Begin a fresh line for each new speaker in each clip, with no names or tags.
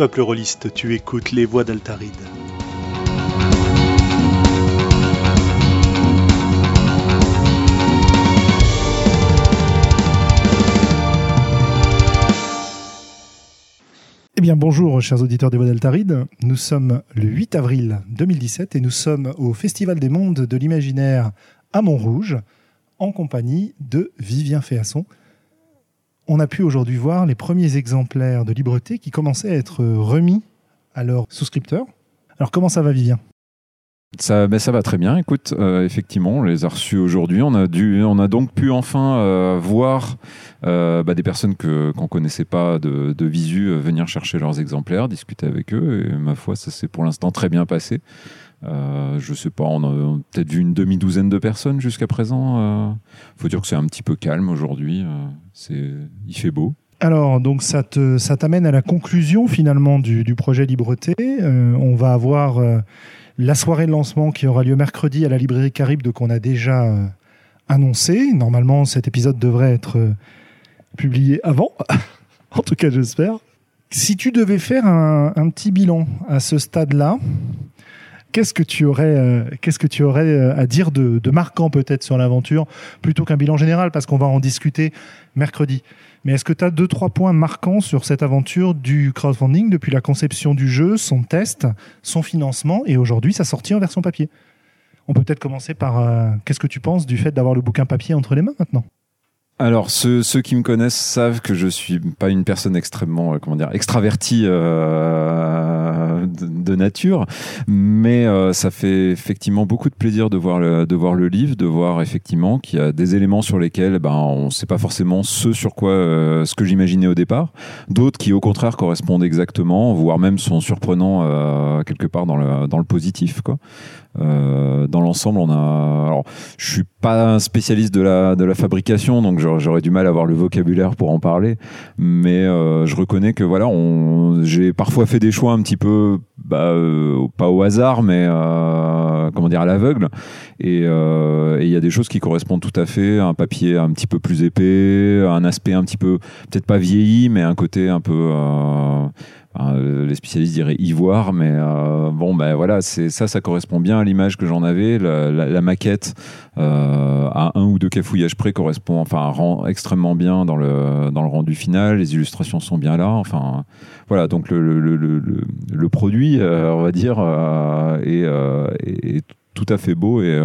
Peuple rôliste, tu écoutes les voix d'Altaride.
Eh bien bonjour chers auditeurs des Voix d'Altaride, nous sommes le 8 avril 2017 et nous sommes au Festival des Mondes de l'Imaginaire à Montrouge en compagnie de Vivien Féasson. On a pu aujourd'hui voir les premiers exemplaires de Libreté qui commençaient à être remis à leurs souscripteurs. Alors comment ça va Vivien?
Ça, ben ça va très bien. Écoute, euh, effectivement, on les a reçus aujourd'hui. On a dû, on a donc pu enfin euh, voir euh, bah, des personnes qu'on connaissait pas de, visu euh, venir chercher leurs exemplaires, discuter avec eux. Et ma foi, ça s'est pour l'instant très bien passé. Euh, je sais pas, on a peut-être vu une demi-douzaine de personnes jusqu'à présent. Euh, faut dire que c'est un petit peu calme aujourd'hui. Euh, c'est, il fait beau.
Alors, donc ça t'amène à la conclusion finalement du, projet Libreté. Euh, on va avoir la soirée de lancement qui aura lieu mercredi à la librairie Caribe, qu'on a déjà euh, annoncé. Normalement, cet épisode devrait être publié avant. en tout cas, j'espère. Si tu devais faire un petit bilan à ce stade-là, qu'est-ce que tu aurais, euh, qu'est-ce que tu aurais euh, à dire de, marquant peut-être sur l'aventure, plutôt qu'un bilan général, parce qu'on va en discuter mercredi. Mais est-ce que tu as deux, trois points marquants sur cette aventure du crowdfunding depuis la conception du jeu, son test, son financement et aujourd'hui sa sortie en version papier? On peut peut-être commencer par euh, qu'est-ce que tu penses du fait d'avoir le bouquin papier entre les mains maintenant?
Alors, ceux, qui me connaissent savent que je suis pas une personne extrêmement, comment dire, extravertie de, nature, mais euh, ça fait effectivement beaucoup de plaisir de voir le, de voir le livre, de voir effectivement qu'il y a des éléments sur lesquels, ben, on sait pas forcément ce sur quoi, euh, ce que j'imaginais au départ, d'autres qui au contraire correspondent exactement, voire même sont surprenants euh, quelque part dans le, dans le positif, quoi. Euh, dans l'ensemble, on a. Alors, je suis pas un spécialiste de la de la fabrication, donc j'aurais du mal à avoir le vocabulaire pour en parler. Mais euh, je reconnais que voilà, j'ai parfois fait des choix un petit peu bah, euh, pas au hasard, mais comment dire à l'aveugle. Et il y a des choses qui correspondent tout à fait. Un papier un petit peu plus épais, un aspect un petit peu peut-être pas vieilli, mais un côté un peu euh, euh, les spécialistes diraient ivoire, mais euh, bon, ben voilà, c'est ça, ça correspond bien à l'image que j'en avais. La, maquette euh, à un ou deux cafouillages près correspond, enfin, rend extrêmement bien dans le dans le rendu final. Les illustrations sont bien là. Enfin, voilà, donc le le, le, produit, on va dire, est, est, est tout à fait beau et,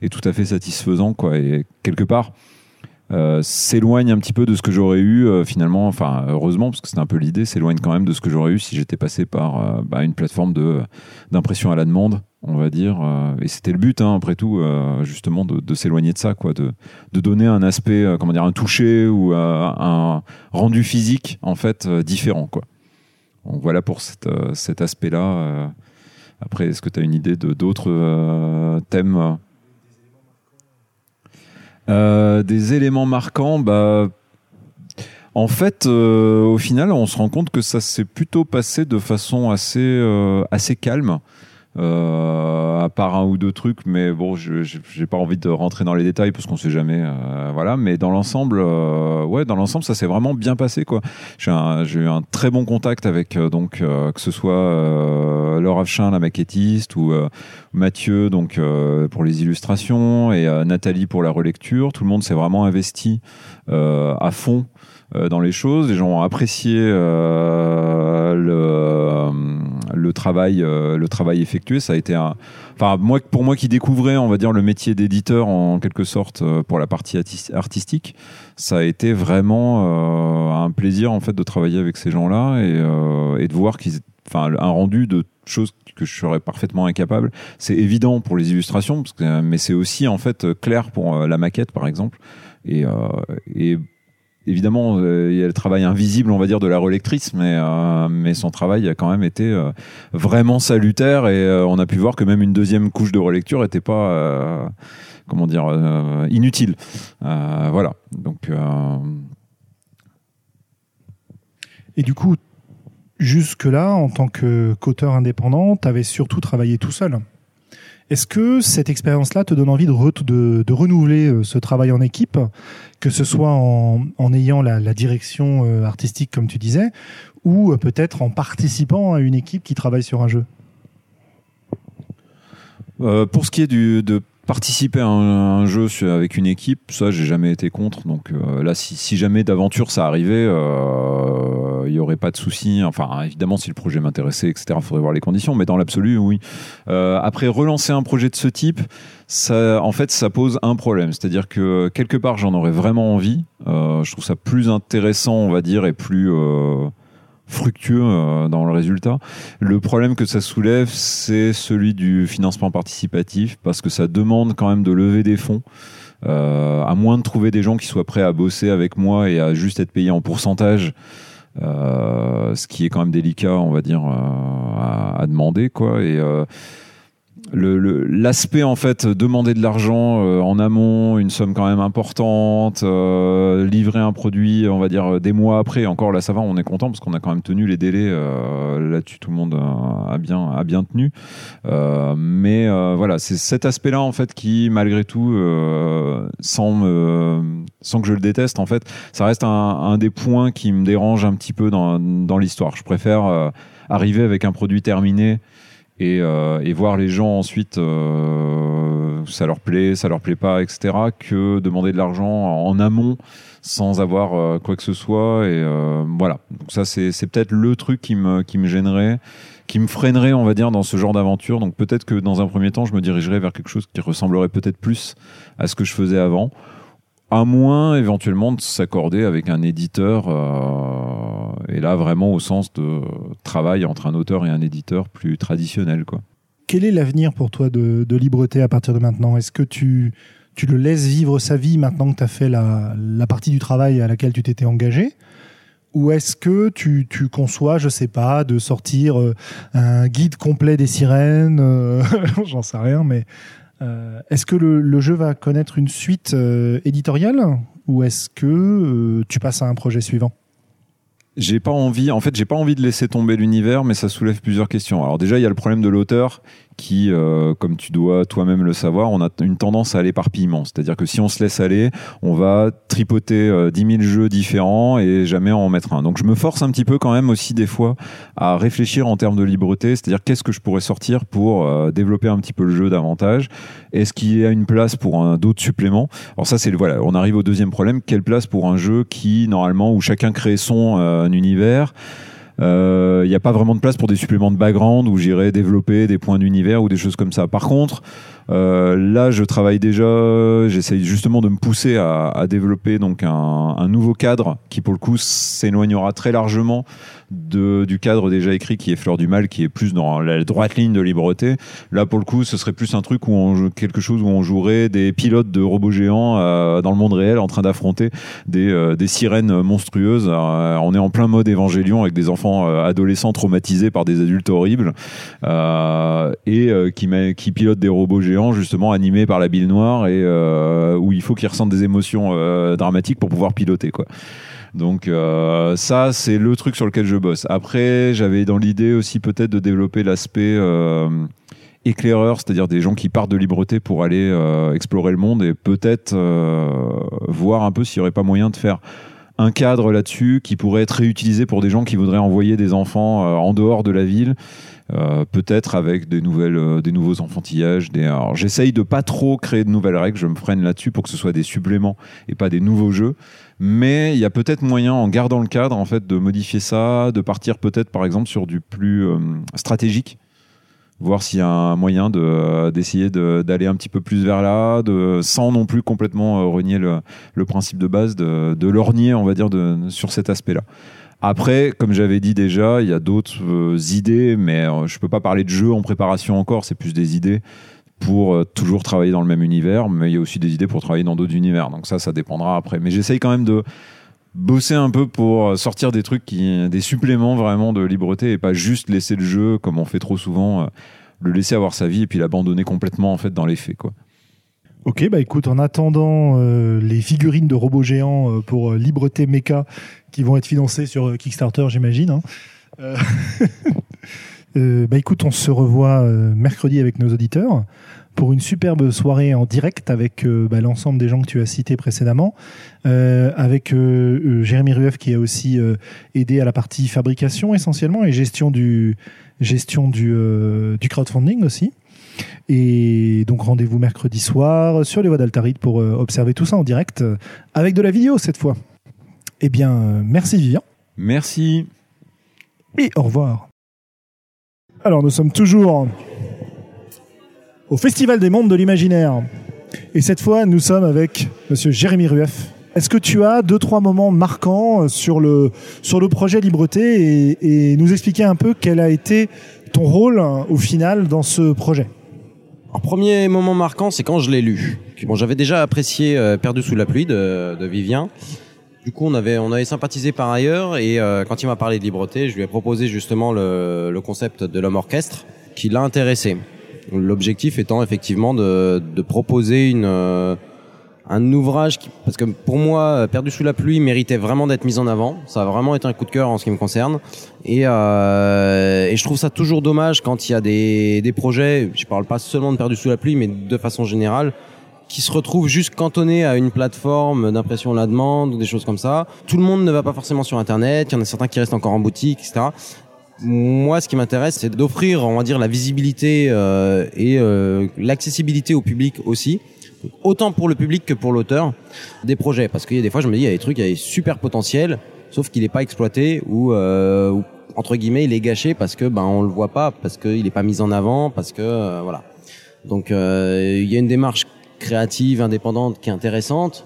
et tout à fait satisfaisant, quoi. Et quelque part. Euh, s'éloigne un petit peu de ce que j'aurais eu euh, finalement, enfin heureusement parce que c'était un peu l'idée, s'éloigne quand même de ce que j'aurais eu si j'étais passé par euh, bah, une plateforme de d'impression à la demande, on va dire. et c'était le but, hein, après tout, justement de, s'éloigner de ça, quoi, de, de donner un aspect, comment dire, un toucher ou un rendu physique en fait différent, quoi. Donc voilà pour cet, aspect-là. Après, est-ce que tu as une idée de d'autres thèmes euh, des éléments marquants, bah, en fait, euh, au final, on se rend compte que ça s'est plutôt passé de façon assez, euh, assez calme. Euh, à part un ou deux trucs, mais bon, je j'ai pas envie de rentrer dans les détails parce qu'on sait jamais, euh, voilà. Mais dans l'ensemble, euh, ouais, dans l'ensemble, ça s'est vraiment bien passé, quoi. J'ai eu un très bon contact avec donc que ce soit Laure Afchin, la maquettiste, ou Mathieu, donc pour les illustrations, et Nathalie pour la relecture. Tout le monde s'est vraiment investi à fond dans les choses. Les gens ont apprécié le, le travail, euh, le travail effectué. Ça a été un, enfin moi, pour moi qui découvrais, on va dire le métier d'éditeur en quelque sorte euh, pour la partie artis- artistique, ça a été vraiment euh, un plaisir en fait de travailler avec ces gens-là et, et de voir qu'ils, enfin un rendu de choses que je serais parfaitement incapable. C'est évident pour les illustrations, mais c'est aussi en fait clair pour la maquette par exemple. Et, euh, et évidemment, euh, il y a le travail invisible, on va dire, de la relectrice, mais, euh, son travail a quand même été euh, vraiment salutaire et on a pu voir que même une deuxième couche de relecture n'était pas, comment dire, inutile. Voilà. Donc,
Et du coup, jusque-là, en tant qu'auteur indépendant, tu avais surtout travaillé tout seul? Est-ce que cette expérience-là te donne envie de, renouveler ce travail en équipe, que ce soit en, ayant la, direction artistique, comme tu disais, ou peut-être en participant à une équipe qui travaille sur un jeu?
Pour ce qui est du, de participer à un, jeu avec une équipe, ça j'ai jamais été contre. Donc euh, là, si, jamais d'aventure ça arrivait, euh, il y aurait pas de souci. Enfin, évidemment, si le projet m'intéressait, etc., il faudrait voir les conditions. Mais dans l'absolu, oui. Euh, après, relancer un projet de ce type, en fait, ça pose un problème. C'est-à-dire que quelque part, j'en aurais vraiment envie. je trouve ça plus intéressant, on va dire, et plus fructueux euh, dans le résultat. Le problème que ça soulève, c'est celui du financement participatif, parce que ça demande quand même de lever des fonds. Euh, à moins de trouver des gens qui soient prêts à bosser avec moi et à juste être payés en pourcentage, euh, ce qui est quand même délicat, on va dire, à, demander, quoi. Et l'aspect en fait demander de l'argent euh, en amont une somme quand même importante euh, livrer un produit on va dire des mois après encore là ça va on est content parce qu'on a quand même tenu les délais euh, là-dessus tout le monde a bien a bien tenu. Mais voilà c'est cet aspect là en fait qui malgré tout sans sans que je le déteste en fait ça reste un, un, des points qui me dérange un petit peu dans, dans l'histoire. Je préfère arriver avec un produit terminé et, euh, et, voir les gens ensuite, euh, ça leur plaît, ça leur plaît pas, etc., que demander de l'argent en amont sans avoir euh, quoi que ce soit. Et voilà. Donc ça, c'est, c'est peut-être le truc qui me, qui me gênerait, qui me freinerait, on va dire, dans ce genre d'aventure. Donc peut-être que dans un premier temps, je me dirigerais vers quelque chose qui ressemblerait peut-être plus à ce que je faisais avant à moins éventuellement de s'accorder avec un éditeur, euh, et là vraiment au sens de travail entre un auteur et un éditeur plus traditionnel. Quoi.
Quel est l'avenir pour toi de, Libreté à partir de maintenant? Est-ce que tu, tu le laisses vivre sa vie maintenant que tu as fait la, la, partie du travail à laquelle tu t'étais engagé? Ou est-ce que tu, tu, conçois, je sais pas, de sortir euh, un guide complet des sirènes, euh, j'en sais rien, mais euh, est-ce que le, jeu va connaître une suite euh, éditoriale ou est-ce que euh, tu passes à un projet suivant?
J'ai pas envie, en fait, j'ai pas envie de laisser tomber l'univers, mais ça soulève plusieurs questions. Alors déjà, il y a le problème de l'auteur qui, euh, comme tu dois toi-même le savoir, on a une tendance à l'éparpillement. C'est-à-dire que si on se laisse aller, on va tripoter euh, 10 000 jeux différents et jamais en mettre un. Donc je me force un petit peu quand même aussi des fois à réfléchir en termes de libreté, c'est-à-dire qu'est-ce que je pourrais sortir pour euh, développer un petit peu le jeu davantage? Est-ce qu'il y a une place pour un d'autres suppléments? Alors ça, c'est voilà, on arrive au deuxième problème. Quelle place pour un jeu qui normalement où chacun crée son univers il euh, n'y a pas vraiment de place pour des suppléments de background où j'irai développer des points d'univers ou des choses comme ça. Par contre, euh, là, je travaille déjà, j'essaye justement de me pousser à, développer donc un, nouveau cadre qui, pour le coup, s'éloignera très largement de, du cadre déjà écrit qui est Fleur du Mal, qui est plus dans la droite ligne de Libreté. Là, pour le coup, ce serait plus un truc où on quelque chose où on jouerait des pilotes de robots géants euh, dans le monde réel en train d'affronter des, euh, sirènes monstrueuses. On est en plein mode évangélion avec des enfants adolescents traumatisés par des adultes horribles et qui, qui pilotent des robots géants justement animés par la bile noire et où il faut qu'ils ressentent des émotions dramatiques pour pouvoir piloter quoi. Donc euh, ça, c'est le truc sur lequel je bosse. Après, j'avais dans l'idée aussi peut-être de développer l'aspect euh, éclaireur, c'est-à-dire des gens qui partent de Libreté pour aller euh, explorer le monde et peut-être voir un peu s'il n'y aurait pas moyen de faire un cadre là-dessus qui pourrait être réutilisé pour des gens qui voudraient envoyer des enfants en dehors de la ville. Peut-être avec des nouvelles, des nouveaux enfantillages. J'essaye de pas trop créer de nouvelles règles. Je me freine là-dessus pour que ce soit des suppléments et pas des nouveaux jeux mais il y a peut-être moyen, en gardant le cadre, en fait, de modifier ça, de partir peut-être, par exemple, sur du plus euh, stratégique voir s'il y a un moyen de, d'essayer d'aller un petit peu plus vers là, sans non plus complètement euh, renier le, principe de base, de, lorgner, on va dire, sur cet aspect-là. Après, comme j'avais dit déjà, il y a d'autres euh, idées, mais je peux pas parler de jeu en préparation encore, c'est plus des idées pour euh, toujours travailler dans le même univers, mais il y a aussi des idées pour travailler dans d'autres univers. Donc ça, ça dépendra après. Mais j'essaye quand même de bosser un peu pour euh, sortir des trucs qui, des suppléments vraiment de liberté et pas juste laisser le jeu comme on fait trop souvent, euh, le laisser avoir sa vie et puis l'abandonner complètement en fait dans les faits quoi.
Ok, bah écoute, en attendant les figurines de robots géants pour Libreté Mecha qui vont être financées sur Kickstarter, j'imagine. Hein, bah écoute, on se revoit mercredi avec nos auditeurs pour une superbe soirée en direct avec bah, l'ensemble des gens que tu as cités précédemment, avec Jérémy Rueff qui a aussi aidé à la partie fabrication essentiellement et gestion du gestion du crowdfunding aussi. Et donc rendez-vous mercredi soir sur les voies d'Altaride pour euh, observer tout ça en direct euh, avec de la vidéo cette fois. Eh bien, euh, merci Vivian.
Merci.
Et au revoir. Alors nous sommes toujours au Festival des Mondes de l'Imaginaire. Et cette fois, nous sommes avec Monsieur Jérémy Rueff. Est-ce que tu as deux, trois moments marquants sur le, sur le projet Libreté et, et nous expliquer un peu quel a été ton rôle au final dans ce projet?
Alors, premier moment marquant, c'est quand je l'ai lu. Bon, j'avais déjà apprécié euh, Perdu sous la pluie de, de, Vivien. Du coup, on avait on avait sympathisé par ailleurs et euh, quand il m'a parlé de libreté, je lui ai proposé justement le, le concept de l'homme orchestre qui l'a intéressé. L'objectif étant effectivement de, de proposer une euh, un ouvrage qui, parce que pour moi, Perdu sous la pluie méritait vraiment d'être mis en avant. Ça a vraiment été un coup de cœur en ce qui me concerne. Et, euh, et je trouve ça toujours dommage quand il y a des, des projets, je parle pas seulement de Perdu sous la pluie, mais de façon générale, qui se retrouvent juste cantonnés à une plateforme d'impression à la demande ou des choses comme ça. Tout le monde ne va pas forcément sur Internet. Il y en a certains qui restent encore en boutique, etc. Moi, ce qui m'intéresse, c'est d'offrir, on va dire, la visibilité euh, et euh, l'accessibilité au public aussi autant pour le public que pour l'auteur des projets. Parce qu'il y a des fois je me dis il y a des trucs il y a des super potentiels sauf qu'il n'est pas exploité ou, euh, entre guillemets il est gâché parce que ben on le voit pas parce qu'il n'est pas mis en avant parce que euh, voilà. Donc euh, il y a une démarche créative indépendante qui est intéressante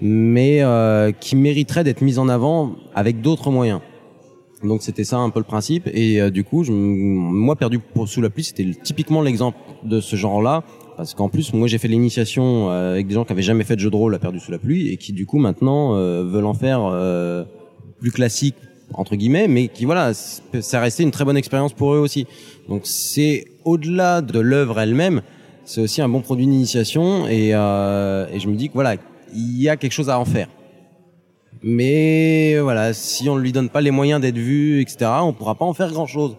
mais euh, qui mériterait d'être mise en avant avec d'autres moyens. Donc c'était ça un peu le principe. Et euh, du coup je, moi perdu pour sous la pluie c'était typiquement l'exemple de ce genre là parce qu'en plus, moi, j'ai fait l'initiation euh, avec des gens qui avaient jamais fait de jeu de rôle à Perdu sous la pluie et qui, du coup, maintenant euh, veulent en faire euh, plus classique entre guillemets, mais qui voilà, ça resté une très bonne expérience pour eux aussi. Donc c'est au-delà de l'œuvre elle-même, c'est aussi un bon produit d'initiation et, euh, et je me dis que voilà, il y a quelque chose à en faire. Mais voilà, si on ne lui donne pas les moyens d'être vu, etc., on pourra pas en faire grand-chose.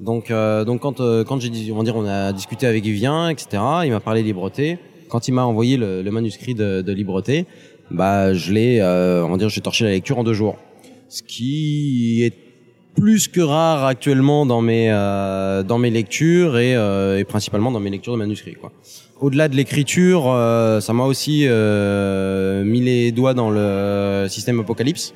Donc, euh, donc quand euh, quand j'ai on dire, on a discuté avec Vivien, etc. Il m'a parlé libreté. Quand il m'a envoyé le, le, manuscrit de, de libreté, bah je l'ai, euh, on va dire, j'ai torché la lecture en deux jours, ce qui est plus que rare actuellement dans mes euh, dans mes lectures et, euh, et, principalement dans mes lectures de manuscrits. Au-delà de l'écriture, euh, ça m'a aussi mis les doigts dans le système Apocalypse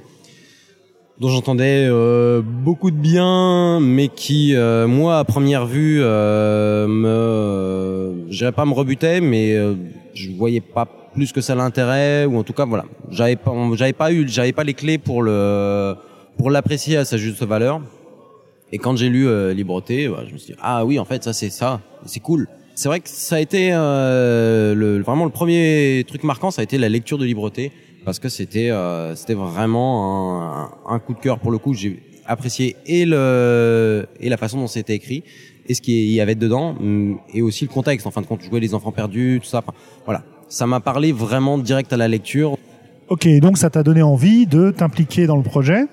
dont j'entendais euh, beaucoup de bien, mais qui, euh, moi, à première vue, euh, me, j'irais pas me rebuter, mais euh, je voyais pas plus que ça l'intérêt, ou en tout cas, voilà, j'avais pas, j'avais pas eu, j'avais pas les clés pour le, pour l'apprécier à sa juste valeur. Et quand j'ai lu euh, Libreté, bah, je me suis dit ah oui, en fait, ça c'est ça, c'est cool. C'est vrai que ça a été le, vraiment le premier truc marquant, ça a été la lecture de Libreté parce que c'était euh, c'était vraiment un, coup de cœur pour le coup. J'ai apprécié et le et la façon dont c'était écrit et ce qu'il y avait dedans mm, et aussi le contexte. En fin de compte, jouer les enfants perdus, tout ça. voilà, ça m'a parlé vraiment direct à la lecture.
Ok, donc ça t'a donné envie de t'impliquer dans le projet.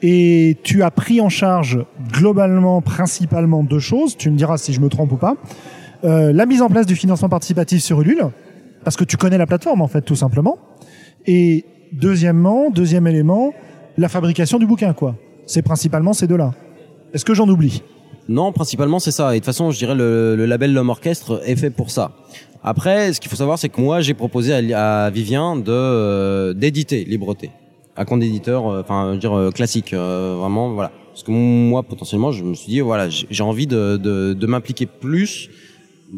Et tu as pris en charge globalement, principalement deux choses. Tu me diras si je me trompe ou pas. Euh, la mise en place du financement participatif sur Ulule, parce que tu connais la plateforme en fait, tout simplement. Et deuxièmement, deuxième élément, la fabrication du bouquin, quoi. C'est principalement ces deux-là. Est-ce que j'en oublie?
Non, principalement c'est ça. Et de toute façon, je dirais le, le label L'Homme Orchestre est fait pour ça. Après, ce qu'il faut savoir, c'est que moi, j'ai proposé à, à, Vivien de euh, d'éditer Libreté, à compte d'éditeur, euh, enfin, euh, dire euh, classique, vraiment, voilà. Parce que moi, potentiellement, je me suis dit, voilà, j'ai envie de, de, de m'impliquer plus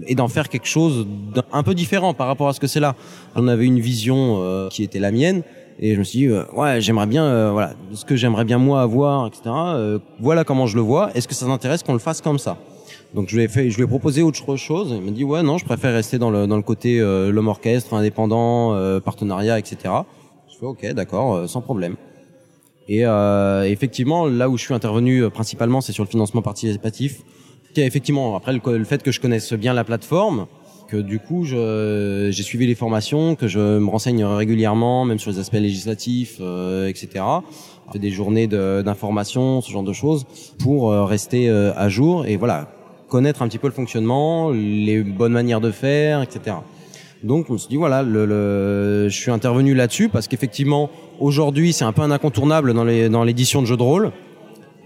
et d'en faire quelque chose d'un peu différent par rapport à ce que c'est là. On avait une vision euh, qui était la mienne et je me suis dit euh, ouais j'aimerais bien euh, voilà ce que j'aimerais bien moi avoir etc. voilà comment je le vois. Est-ce que ça t'intéresse qu'on le fasse comme ça? Donc je lui ai fait je lui ai proposé autre chose. Il m'a dit ouais non je préfère rester dans le dans le côté l'homme orchestre indépendant partenariat etc. Je fais ok d'accord sans problème. Et effectivement là où je suis intervenu principalement c'est sur le financement participatif effectivement après le, fait que je connaisse bien la plateforme que du coup j'ai suivi les formations, que je me renseigne régulièrement, même sur les aspects législatifs, euh, etc. Je fais des journées de- d'information, ce genre de choses, pour euh, rester euh, à jour et voilà connaître un petit peu le fonctionnement, les bonnes manières de faire, etc. Donc on suis dit voilà, le, le- je suis intervenu là-dessus parce qu'effectivement aujourd'hui c'est un peu un incontournable dans les dans l'édition de jeux de rôle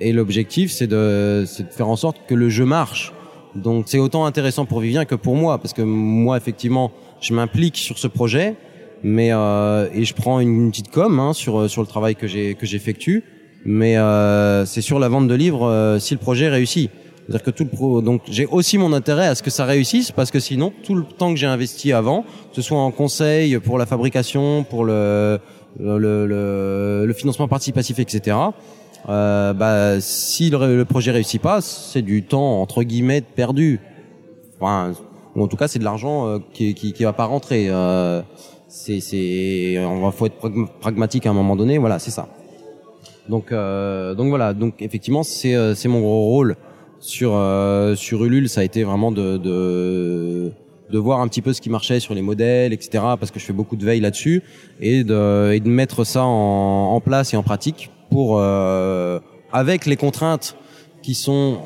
et l'objectif c'est de c'est de faire en sorte que le jeu marche. Donc c'est autant intéressant pour Vivien que pour moi parce que moi effectivement je m'implique sur ce projet mais euh, et je prends une, petite com hein, sur sur le travail que j'ai que j'effectue mais euh, c'est sur la vente de livres euh, si le projet réussit. C'est-à-dire que tout le pro, donc j'ai aussi mon intérêt à ce que ça réussisse parce que sinon tout le temps que j'ai investi avant, que ce soit en conseil pour la fabrication, pour le le, le, le financement participatif, etc. Euh, bah si le, le projet réussit pas, c'est du temps entre guillemets perdu. Enfin, ou en tout cas c'est de l'argent euh, qui, qui qui va pas rentrer. Euh, c'est c'est on va faut être pragma- pragmatique à un moment donné. Voilà, c'est ça. Donc euh, donc voilà, donc effectivement c'est euh, c'est mon gros rôle sur euh, sur Ulule, ça a été vraiment de, de de voir un petit peu ce qui marchait sur les modèles, etc. Parce que je fais beaucoup de veille là-dessus et de et de mettre ça en, en place et en pratique pour euh, avec les contraintes qui sont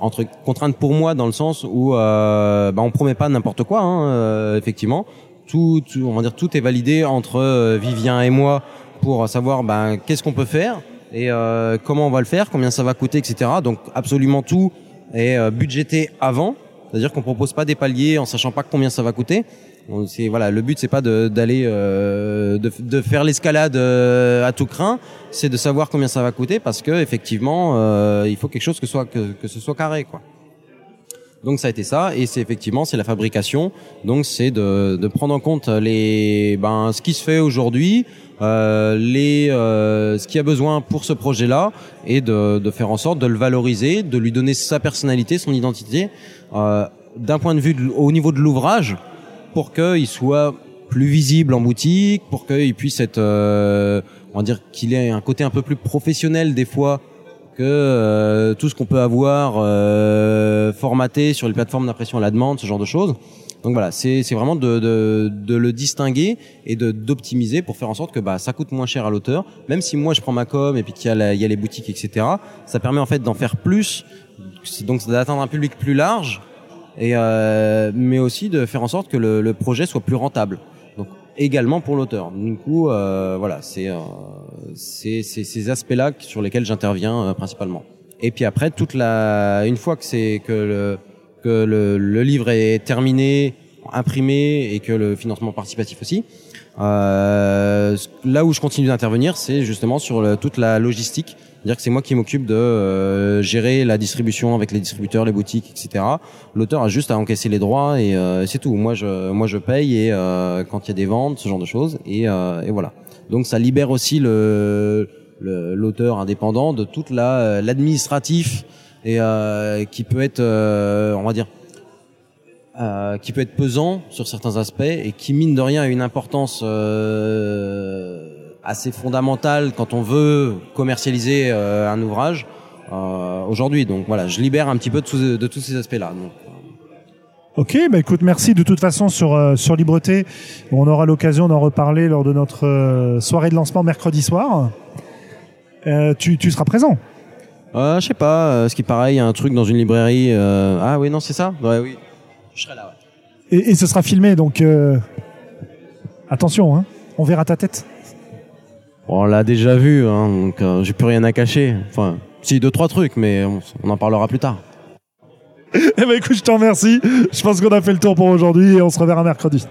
entre contraintes pour moi dans le sens où euh, bah, on promet pas n'importe quoi, hein, euh, effectivement. Tout, tout, on va dire tout est validé entre euh, Vivien et moi pour savoir ben qu'est-ce qu'on peut faire et euh, comment on va le faire, combien ça va coûter, etc. Donc absolument tout est euh, budgété avant, c'est-à-dire qu'on propose pas des paliers en sachant pas combien ça va coûter. On- voilà, le but c'est pas de- d'aller euh, de, de faire l'escalade euh, à tout craint, c'est de savoir combien ça va coûter parce que effectivement euh, il faut quelque chose que soit que, que ce soit carré quoi. Donc ça a été ça et c'est effectivement c'est la fabrication. Donc c'est de, de prendre en compte les ben ce qui se fait aujourd'hui, euh, les euh, ce qu'il y a besoin pour ce projet-là et de, de faire en sorte de le valoriser, de lui donner sa personnalité, son identité euh, d'un point de vue de au niveau de l'ouvrage pour qu'il soit plus visible en boutique, pour qu'il puisse être euh, on va dire qu'il ait un côté un peu plus professionnel des fois que euh, tout ce qu'on peut avoir euh, formaté sur les plateformes d'impression à la demande, ce genre de choses. Donc voilà, c'est vraiment de, de, de le distinguer et d'optimiser pour faire en sorte que bah ça coûte moins cher à l'auteur. Même si moi je prends ma com et puis qu'il y y a les boutiques etc. Ça permet en fait d'en faire plus, donc d'atteindre un public plus large et euh, mais aussi de faire en sorte que le, le projet soit plus rentable. Donc également pour l'auteur. Du coup, euh, voilà, c'est euh, ces aspects-là sur lesquels j'interviens euh, principalement. Et puis après, toute la, une fois que c'est que le que le, le livre est terminé, imprimé et que le financement participatif aussi, euh, là où je continue d'intervenir, c'est justement sur le- toute la logistique. C'est-à-dire que c'est moi qui m'occupe de euh, gérer la distribution avec les distributeurs, les boutiques, etc. L'auteur a juste à encaisser les droits et euh, c'est tout. Moi, je, moi, je paye et euh, quand il y a des ventes, ce genre de choses, et, euh, et voilà. Donc, ça libère aussi le l'auteur indépendant de toute la l'administratif et euh, qui peut être, euh, on va dire, euh, qui peut être pesant sur certains aspects et qui mine de rien a une importance euh, assez fondamentale quand on veut commercialiser euh, un ouvrage euh, aujourd'hui. Donc voilà, je libère un petit peu de, tous- de tous ces aspects-là. Donc,
Ok, bah écoute, merci. De toute façon, sur, euh, sur Libreté, on aura l'occasion d'en reparler lors de notre euh, soirée de lancement mercredi soir. Euh, tu, tu seras présent.
euh, je sais pas, euh, ce qui paraît, il y a un truc dans une librairie. euh, Ah oui, non, c'est ça? Ouais, oui. Je serai là. Ouais.
Et, et ce sera filmé, donc euh, attention, hein, on verra ta tête.
Bon, on l'a déjà vu, hein, donc euh, j'ai plus rien à cacher. Enfin, si deux trois trucs, mais on, on en parlera plus tard.
Eh ben écoute, je te remercie. Je pense qu'on a fait le tour pour aujourd'hui et on se reverra mercredi.